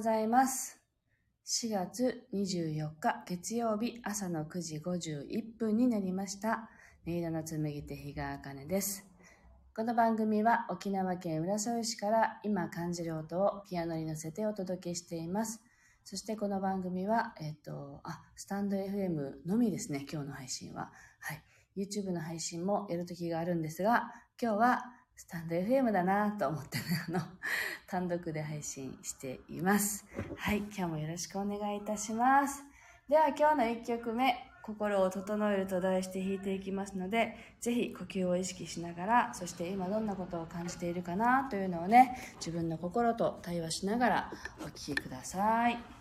ございます。4月24日月曜日朝の9時51分になりました。音色の紡手日川茜です。この番組は沖縄県浦添市から今感じる音をピアノに乗せてお届けしています。そしてこの番組は、えっ、と、あ、スタンド FM のみですね、今日の配信は。はい。YouTube の配信もやるときがあるんですが、今日はスタンド FM だなと思ってね、あの、単独で配信しています。はい、今日もよろしくお願いいたします。では今日の1曲目、心を整えると題して弾いていきますので、ぜひ呼吸を意識しながら、そして今どんなことを感じているかなというのをね、自分の心と対話しながらお聴きください。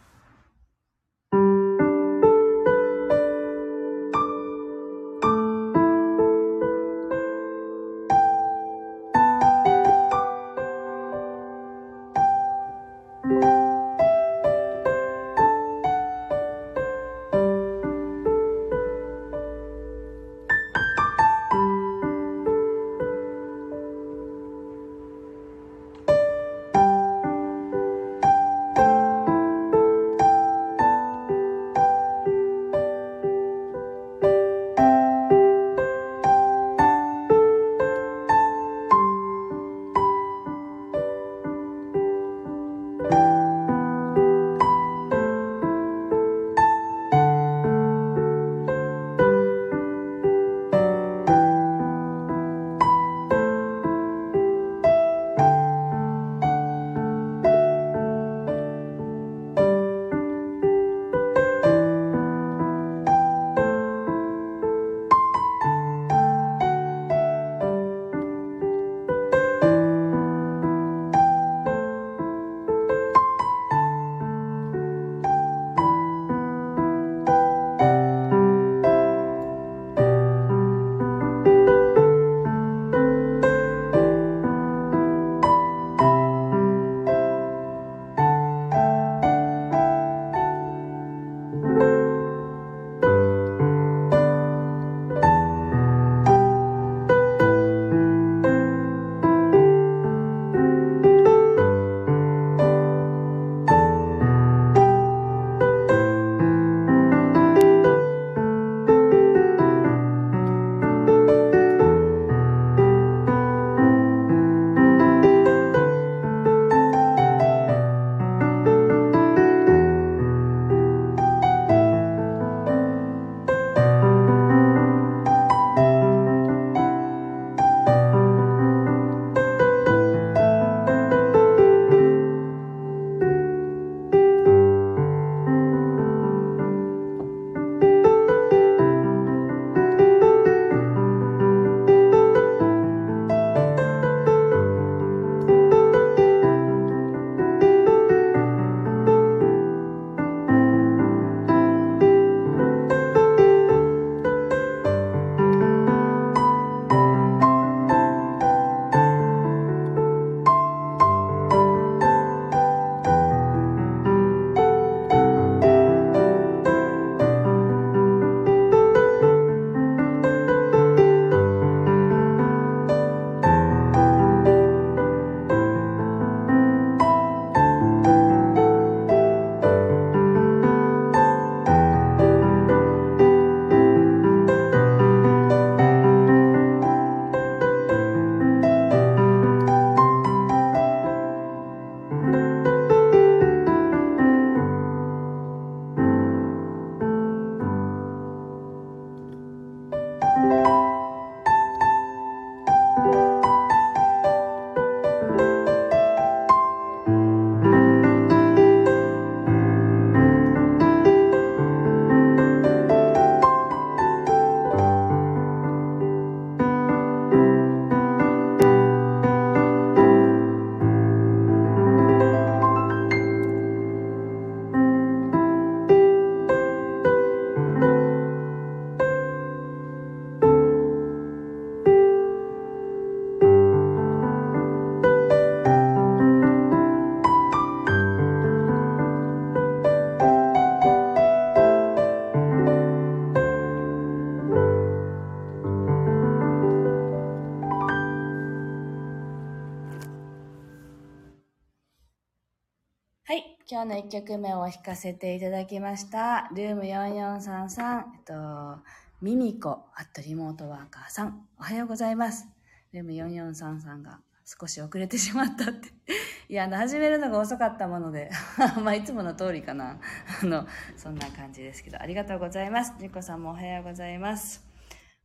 今日の1曲目を弾かせていただきました。ルーム4433、えっと、ミミコ、アットリモートワーカーさん、おはようございます。ルーム4433が少し遅れてしまったって いや、あの、始めるのが遅かったもので まあ、いつもの通りかな。あの、そんな感じですけど、ありがとうございます。ジコさんもおはようございます。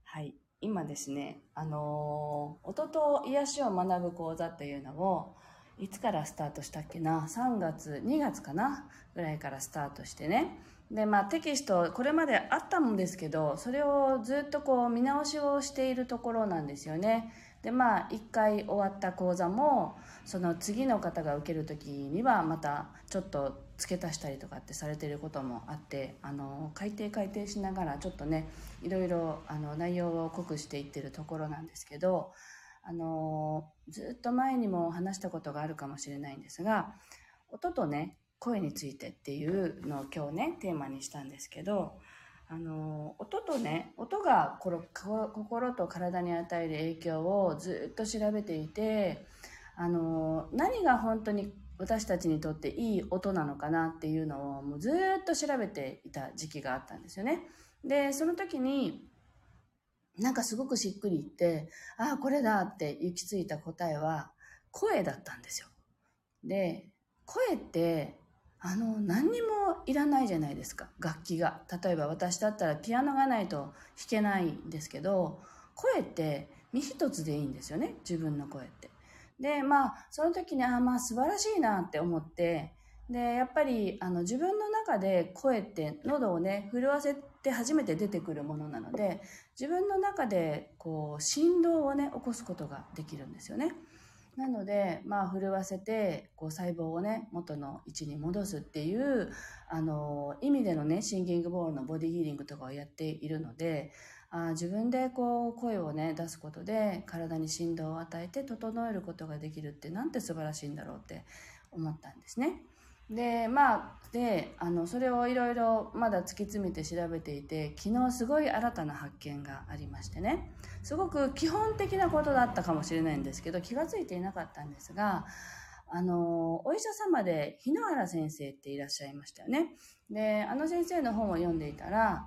はい。今ですね、あのー、音と癒しを学ぶ講座っていうのを、いつからスタートしたっけな ?3 月、2月かな？ぐらいからスタートしてね。で、まあテキスト、これまであったんですけど、それをずっとこう見直しをしているところなんですよね。で、まあ一回終わった講座も、その次の方が受ける時にはまたちょっと付け足したりとかってされてることもあってあの改訂改訂しながらちょっとねいろいろあの内容を濃くしていってるところなんですけどあのずっと前にも話したことがあるかもしれないんですが音とね声についてっていうのを今日ねテーマにしたんですけどあの音とね音が心と体に与える影響をずっと調べていてあの何が本当に私たちにとっていい音なのかなっていうのをもうずっと調べていた時期があったんですよね。で、その時になんかすごくしっくりいって、ああ、これだって行き着いた答えは声だったんですよ。で、声ってあの、何にもいらないじゃないですか、楽器が。例えば私だったらピアノがないと弾けないんですけど、声って身一つでいいんですよね、自分の声って。で、まあ、その時に、ああまあ、素晴らしいなって思って、で、やっぱり、あの、自分の中で声って喉をね、震わせて初めて出てくるものなので、自分の中で、こう、振動をね、起こすことができるんですよね。なので、まあ、震わせて、こう、細胞をね、元の位置に戻すっていう、あの、意味でのね、シンギングボールのボディヒーリングとかをやっているので、あ自分でこう声をね出すことで体に振動を与えて整えることができるってなんて素晴らしいんだろうって思ったんですね。でまあであのそれをいろいろまだ突き詰めて調べていて昨日すごい新たな発見がありましてねすごく基本的なことだったかもしれないんですけど気が付いていなかったんですがあのお医者様で日野原先生っていらっしゃいましたよねであの先生の本を読んでいたら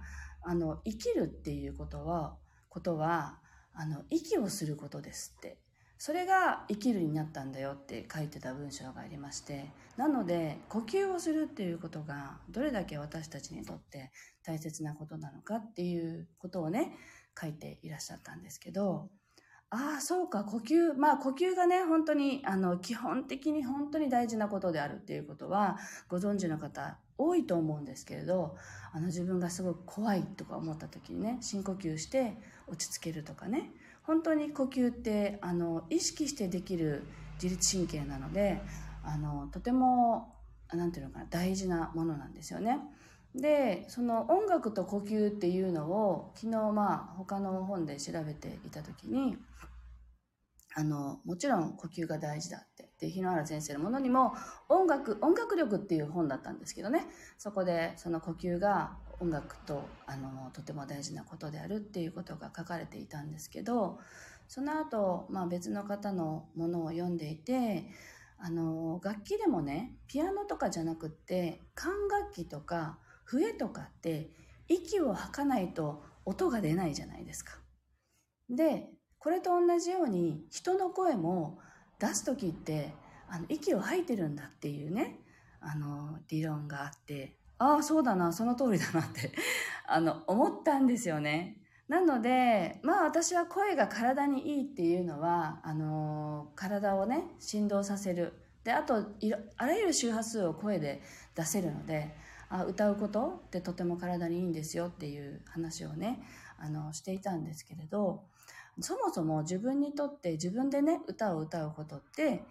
あの、生きるっていうことは、ことは、あの、息をすることですって。それが生きるになったんだよって書いてた文章がありまして、なので、呼吸をするっていうことが、どれだけ私たちにとって大切なことなのかっていうことをね、書いていらっしゃったんですけど、ああ、そうか、呼吸。まあ、呼吸がね、本当に、あの、基本的に本当に大事なことであるっていうことは、ご存知の方多いと思うんですけれど、あの、自分がすごく怖いとか思った時にね、深呼吸して落ち着けるとかね、本当に呼吸って、あの、意識してできる自律神経なので、あの、とても、なんていうのかな、大事なものなんですよね。でその音楽と呼吸っていうのを昨日まあ他の本で調べていた時にあのもちろん呼吸が大事だって。で日野原先生のものにも音楽音楽力っていう本だったんですけどね。そこでその呼吸が音楽とあのとても大事なことであるっていうことが書かれていたんですけどその後、まあ別の方のものを読んでいてあの楽器でもねピアノとかじゃなくって管楽器とか笛とかって息を吐かないと音が出ないじゃないですか。で、これと同じように人の声も出す時ってあの息を吐いてるんだっていうね、あの理論があって、ああ、そうだな、その通りだなって あの思ったんですよね。なので、まあ私は声が体にいいっていうのは、あの体をね、振動させる。で、あと、あらゆる周波数を声で出せるので、あ歌うことってとても体にいいんですよっていう話をねあのしていたんですけれどそもそも自分にとって自分でね歌を歌うことって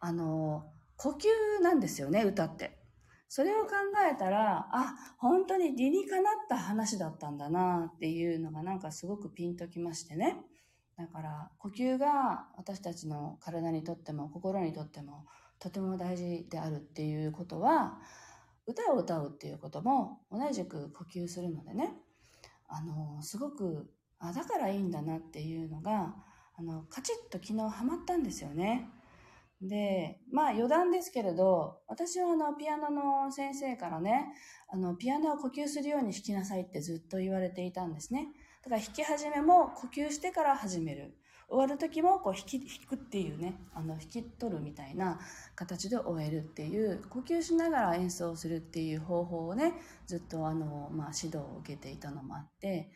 あの呼吸なんですよね歌って。それを考えたらあ本当に理にかなった話だったんだなっていうのがなんかすごくピンときましてね。だから呼吸が私たちの体にとっても心にとってもとても大事であるっていうことは歌を歌うっていうことも同じく呼吸するのでねあのすごくあだからいいんだなっていうのがあのカチッと昨日ハマったんですよねで、まあ余談ですけれど、私はあのピアノの先生からね、あのピアノを呼吸するように弾きなさいってずっと言われていたんですね。だから弾き始めも呼吸してから始める。終わる時もこう弾き弾くっていうねあの弾き取るみたいな形で終えるっていう呼吸しながら演奏するっていう方法をねずっとあの、まあ、指導を受けていたのもあって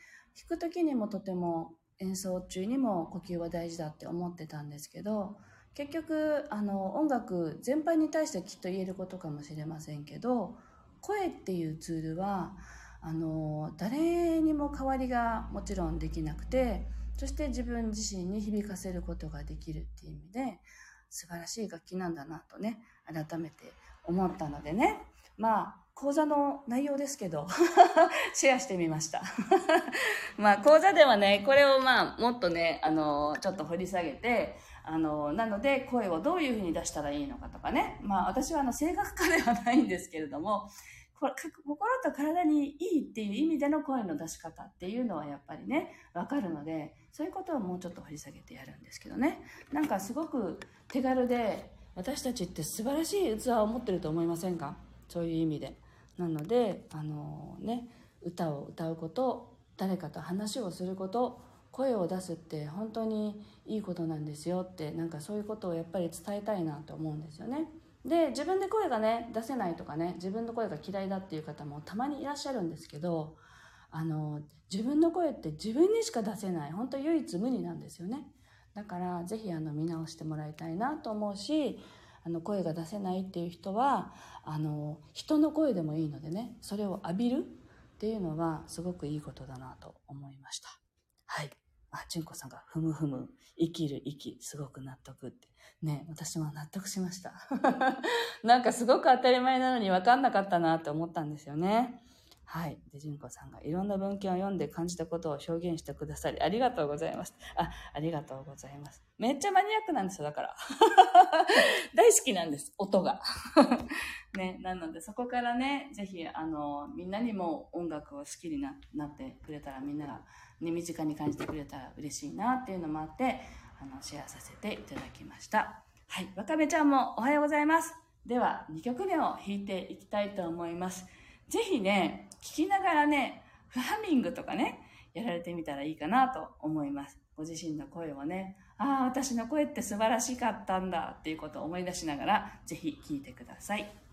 弾く時にもとても演奏中にも呼吸は大事だって思ってたんですけど結局あの音楽全般に対してきっと言えることかもしれませんけど声っていうツールはあの誰にも代わりがもちろんできなくてそして自分自身に響かせることができるっていう意味で素晴らしい楽器なんだなとね改めて思ったのでね。まあ講座の内容ですけど シェアしてみました。まあ講座ではねこれをまあもっとねあのちょっと掘り下げてあのなので声をどういうふうに出したらいいのかとかね。まあ私はあの声楽家ではないんですけれども心と体にいいっていう意味での声の出し方っていうのはやっぱりね分かるのでそういうことをもうちょっと掘り下げてやるんですけどね。なんかすごく手軽で私たちって素晴らしい器を持ってると思いませんか？そういう意味で。なのであのね歌を歌うこと誰かと話をすること声を出すって本当にいいことなんですよってなんかそういうことをやっぱり伝えたいなと思うんですよね。で自分で声がね出せないとかね自分の声が嫌いだっていう方もたまにいらっしゃるんですけどあの自分の声って自分にしか出せない本当唯一無二なんですよね。だから是非あの見直してもらいたいなと思うしあの声が出せないっていう人はあの人の声でもいいのでねそれを浴びるっていうのはすごくいいことだなと思いました。はい。あ純子さんがふむふむ生きる息すごく納得って。ね、私も納得しました。なんかすごく当たり前なのに分かんなかったなって思ったんですよね。はい。で、純子さんがいろんな文献を読んで感じたことを表現してくださり、ありがとうございます。あ、ありがとうございます。めっちゃマニアックなんですよ、だから。大好きなんです、音が。ね、なのでそこからね、ぜひ、あの、みんなにも音楽を好きになってくれたら、みんなが、ね、身近に感じてくれたら嬉しいなっていうのもあって、あの、シェアさせていただきました。はい。わかめちゃんもおはようございます。では、2曲目を弾いていきたいと思います。ぜひね、聴きながらね、フハミングとかね、やられてみたらいいかなと思います。ご自身の声をね、ああ、私の声って素晴らしかったんだっていうことを思い出しながら、ぜひ聴いてください。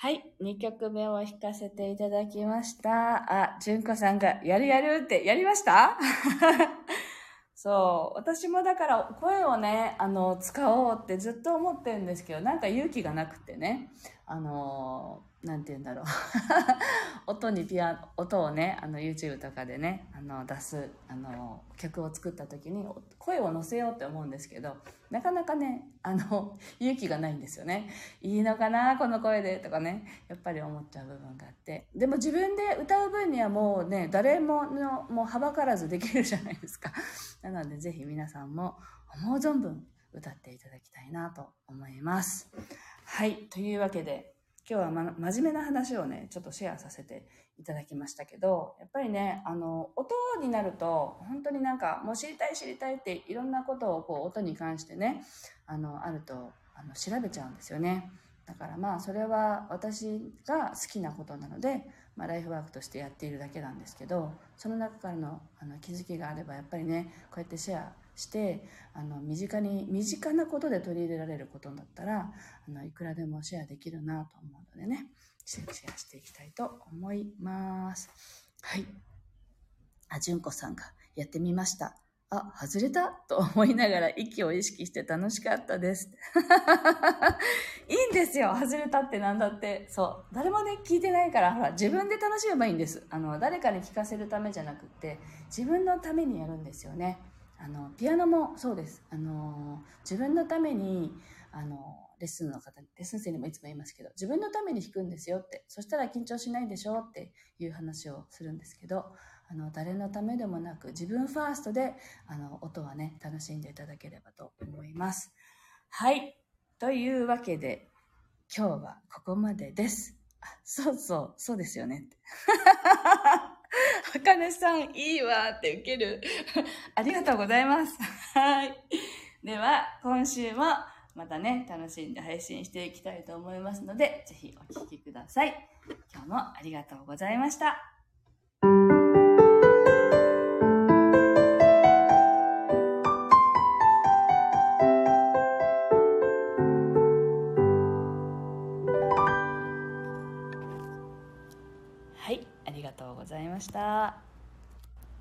はい、2曲目を弾かせていただきました。あ、純子さんが、やるやるって、やりました？そう、私もだから声をね、あの、使おうってずっと思ってるんですけど、なんか勇気がなくてね、あの、なんて言うんだろう 音にピア、音をね、あの YouTube とかでね、あの出す、あの曲を作った時に声を乗せようって思うんですけど、なかなかね、あの、勇気がないんですよね。いいのかな、この声でとかね、やっぱり思っちゃう部分があって。でも自分で歌う分にはもうね、誰もの、もうはばからずできるじゃないですか。なのでぜひ皆さんも思う存分歌っていただきたいなと思います。はい。というわけで、今日は、ま、真面目な話をね、ちょっとシェアさせていただきましたけど、やっぱりね、あの、音になると、本当になんか、もう知りたい知りたいっていろんなことをこう、音に関してね、あの、あると、あの、調べちゃうんですよね。だからまあ、それは私が好きなことなので、まあ、ライフワークとしてやっているだけなんですけど、その中からのあの気づきがあれば、やっぱりね、こうやってシェアしてあの身近に身近なことで取り入れられることだったらあのいくらでもシェアできるなと思うのでねシェアしていきたいと思いますはいあ純子さんがやってみましたあ、外れたと思いながら息を意識して楽しかったです。いいんですよ。外れたってなんだって。そう。誰もね、聞いてないから、ほら、自分で楽しめばいいんです。あの、誰かに聞かせるためじゃなくって、自分のためにやるんですよね。あのピアノもそうですあの自分のためにあのレッスンの方レッスン生にもいつも言いますけど自分のために弾くんですよってそしたら緊張しないでしょっていう話をするんですけどあの誰のためでもなく自分ファーストであの音はね楽しんでいただければと思います。はいというわけで今日はここまでです。あそうそうそうですよね。あかねさん、いいわって受ける。ありがとうございます。はい。では、今週もまたね、楽しんで配信していきたいと思いますので、ぜひお聴きください。今日もありがとうございました。ました。